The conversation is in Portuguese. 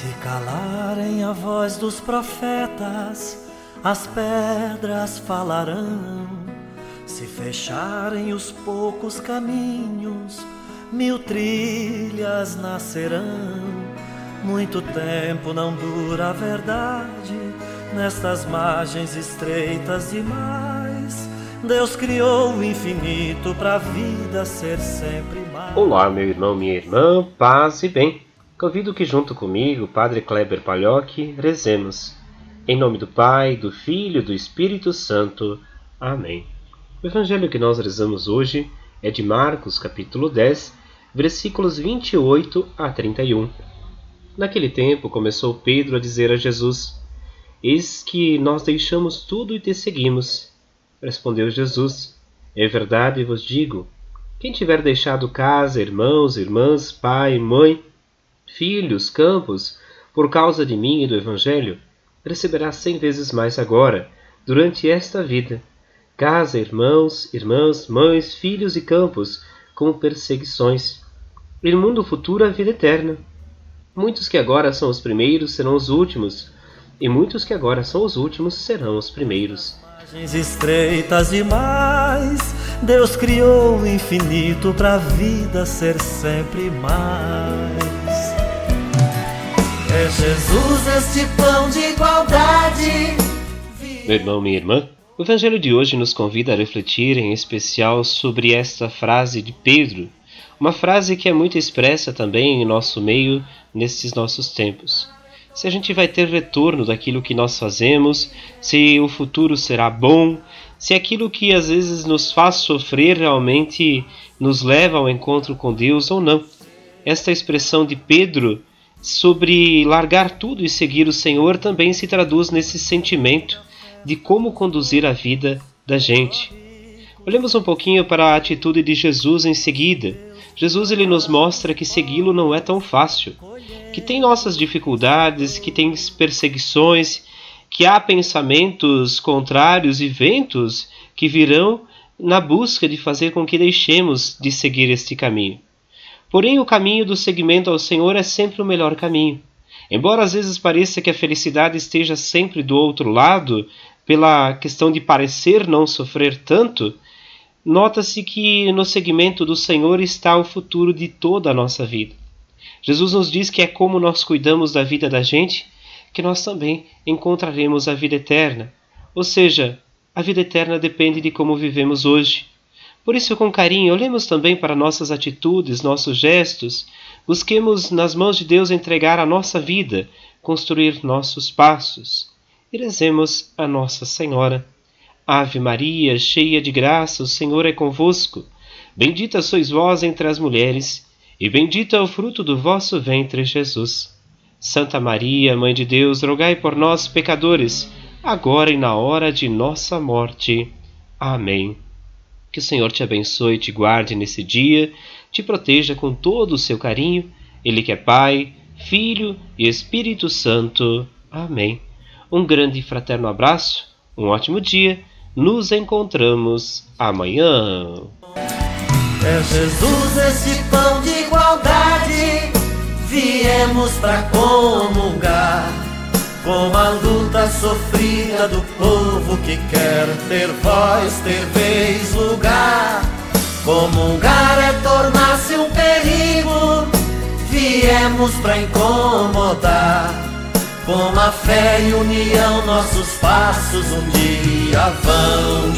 Se calarem a voz dos profetas, as pedras falarão. Se fecharem os poucos caminhos, mil trilhas nascerão. Muito tempo não dura a verdade nestas margens estreitas demais. Deus criou o infinito para a vida ser sempre mais. Olá, meu irmão, minha irmã, paz e bem. Convido que junto comigo, Padre Kleber Palhoque, rezemos. Em nome do Pai, do Filho e do Espírito Santo. Amém. O evangelho que nós rezamos hoje é de Marcos, capítulo 10, versículos 28 a 31. Naquele tempo começou Pedro a dizer a Jesus: Eis que nós deixamos tudo e te seguimos. Respondeu Jesus: É verdade vos digo: quem tiver deixado casa, irmãos, irmãs, pai, mãe, filhos, campos, por causa de mim e do Evangelho, receberá cem vezes mais agora, durante esta vida, casa, irmãos, irmãs, mães, filhos e campos, com perseguições. E no mundo futuro a vida eterna. Muitos que agora são os primeiros serão os últimos, e muitos que agora são os últimos serão os primeiros. Estreitas demais, Deus criou o infinito para a vida ser sempre mais. Jesus este pão de igualdade. Meu irmão, minha irmã, o Evangelho de hoje nos convida a refletir em especial sobre esta frase de Pedro, uma frase que é muito expressa também em nosso meio nesses nossos tempos. Se a gente vai ter retorno daquilo que nós fazemos, se o futuro será bom, se aquilo que às vezes nos faz sofrer realmente nos leva ao encontro com Deus ou não. Esta expressão de Pedro sobre largar tudo e seguir o Senhor também se traduz nesse sentimento de como conduzir a vida da gente. Olhemos um pouquinho para a atitude de Jesus em seguida. Jesus ele nos mostra que segui-lo não é tão fácil, que tem nossas dificuldades, que tem perseguições, que há pensamentos contrários e ventos que virão na busca de fazer com que deixemos de seguir este caminho. Porém, o caminho do seguimento ao Senhor é sempre o melhor caminho. Embora às vezes pareça que a felicidade esteja sempre do outro lado, pela questão de parecer não sofrer tanto, nota-se que no seguimento do Senhor está o futuro de toda a nossa vida. Jesus nos diz que é como nós cuidamos da vida da gente que nós também encontraremos a vida eterna. Ou seja, a vida eterna depende de como vivemos hoje. Por isso, com carinho, olhemos também para nossas atitudes, nossos gestos, busquemos nas mãos de Deus entregar a nossa vida, construir nossos passos. E rezemos a Nossa Senhora. Ave Maria, cheia de graça, o Senhor é convosco. Bendita sois vós entre as mulheres, e bendito é o fruto do vosso ventre, Jesus. Santa Maria, Mãe de Deus, rogai por nós, pecadores, agora e na hora de nossa morte. Amém. Que o Senhor te abençoe e te guarde nesse dia, te proteja com todo o seu carinho, Ele que é Pai, Filho e Espírito Santo. Amém. Um grande e fraterno abraço, um ótimo dia, nos encontramos amanhã. É Jesus esse pão de igualdade, viemos para comungar com a luta sofrida do povo que quer ter voz, ter vez, lugar. Comungar é tornar-se um perigo, viemos para incomodar. Com a fé e união, nossos passos um dia vão